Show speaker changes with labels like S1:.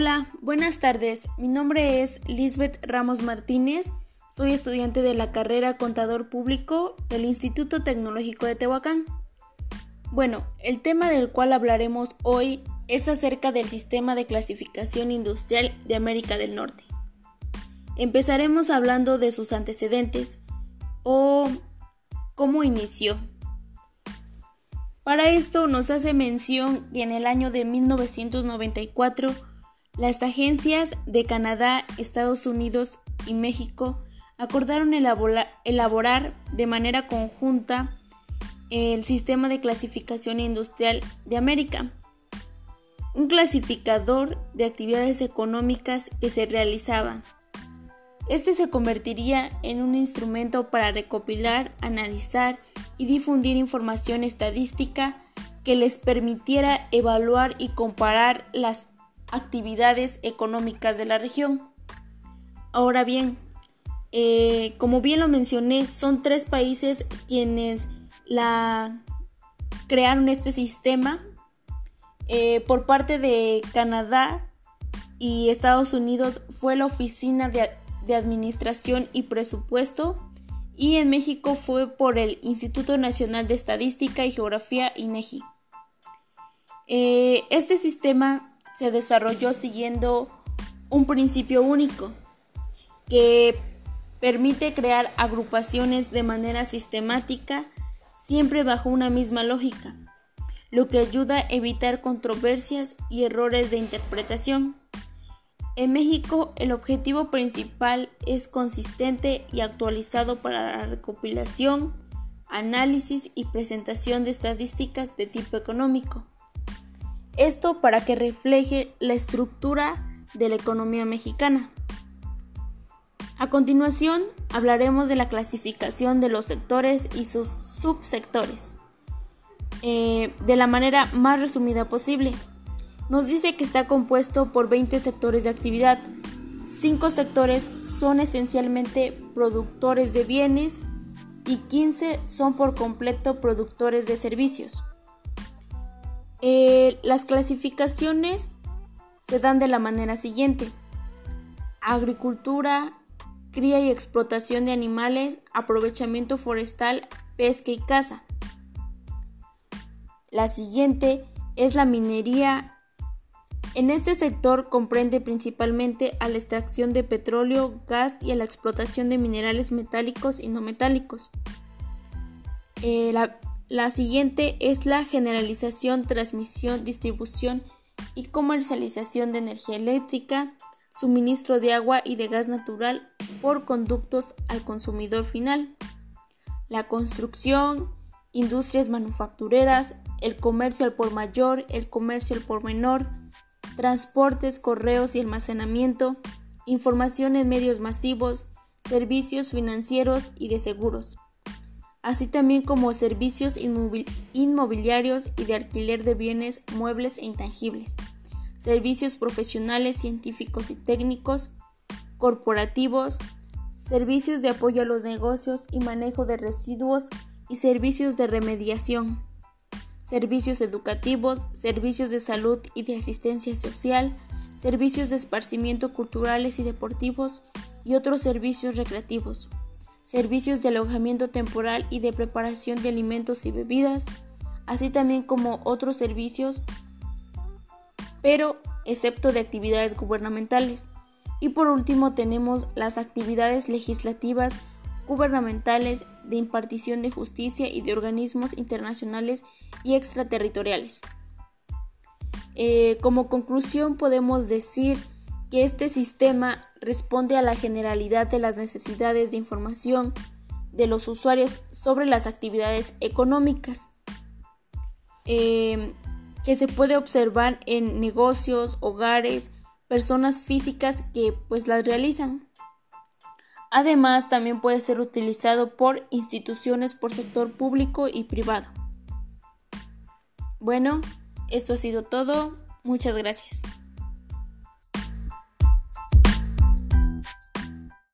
S1: Hola, buenas tardes. Mi nombre es Lisbeth Ramos Martínez. Soy estudiante de la carrera Contador Público del Instituto Tecnológico de Tehuacán. Bueno, el tema del cual hablaremos hoy es acerca del sistema de clasificación industrial de América del Norte. Empezaremos hablando de sus antecedentes o cómo inició. Para esto nos hace mención que en el año de 1994 las agencias de Canadá, Estados Unidos y México acordaron elaborar de manera conjunta el sistema de clasificación industrial de América, un clasificador de actividades económicas que se realizaban. Este se convertiría en un instrumento para recopilar, analizar y difundir información estadística que les permitiera evaluar y comparar las actividades económicas de la región. Ahora bien, eh, como bien lo mencioné, son tres países quienes la crearon este sistema. Eh, por parte de Canadá y Estados Unidos fue la Oficina de, Administración y Presupuesto y en México fue por el Instituto Nacional de Estadística y Geografía INEGI. Eh, este sistema se desarrolló siguiendo un principio único que permite crear agrupaciones de manera sistemática siempre bajo una misma lógica, lo que ayuda a evitar controversias y errores de interpretación. En México el objetivo principal es consistente y actualizado para la recopilación, análisis y presentación de estadísticas de tipo económico. Esto para que refleje la estructura de la economía mexicana. A continuación, hablaremos de la clasificación de los sectores y sus subsectores, eh, de la manera más resumida posible. Nos dice que está compuesto por 20 sectores de actividad. Cinco sectores son esencialmente productores de bienes y 15 son por completo productores de servicios. Eh, las clasificaciones se dan de la manera siguiente. Agricultura, cría y explotación de animales, aprovechamiento forestal, pesca y caza. La siguiente es la minería. En este sector comprende principalmente a la extracción de petróleo, gas y a la explotación de minerales metálicos y no metálicos. Eh, la siguiente es la generalización, transmisión, distribución y comercialización de energía eléctrica, suministro de agua y de gas natural por conductos al consumidor final. La construcción, industrias manufactureras, el comercio al por mayor, el comercio al por menor, transportes, correos y almacenamiento, información en medios masivos, servicios financieros y de seguros así también como servicios inmobiliarios y de alquiler de bienes muebles e intangibles, servicios profesionales, científicos y técnicos, corporativos, servicios de apoyo a los negocios y manejo de residuos y servicios de remediación, servicios educativos, servicios de salud y de asistencia social, servicios de esparcimiento culturales y deportivos y otros servicios recreativos servicios de alojamiento temporal y de preparación de alimentos y bebidas, así también como otros servicios, pero excepto de actividades gubernamentales. Y por último tenemos las actividades legislativas gubernamentales de impartición de justicia y de organismos internacionales y extraterritoriales. Eh, como conclusión podemos decir que este sistema responde a la generalidad de las necesidades de información de los usuarios sobre las actividades económicas em, que se puede observar en negocios, hogares, personas físicas que pues las realizan. Además, también puede ser utilizado por instituciones por sector público y privado. Bueno, esto ha sido todo. Muchas gracias.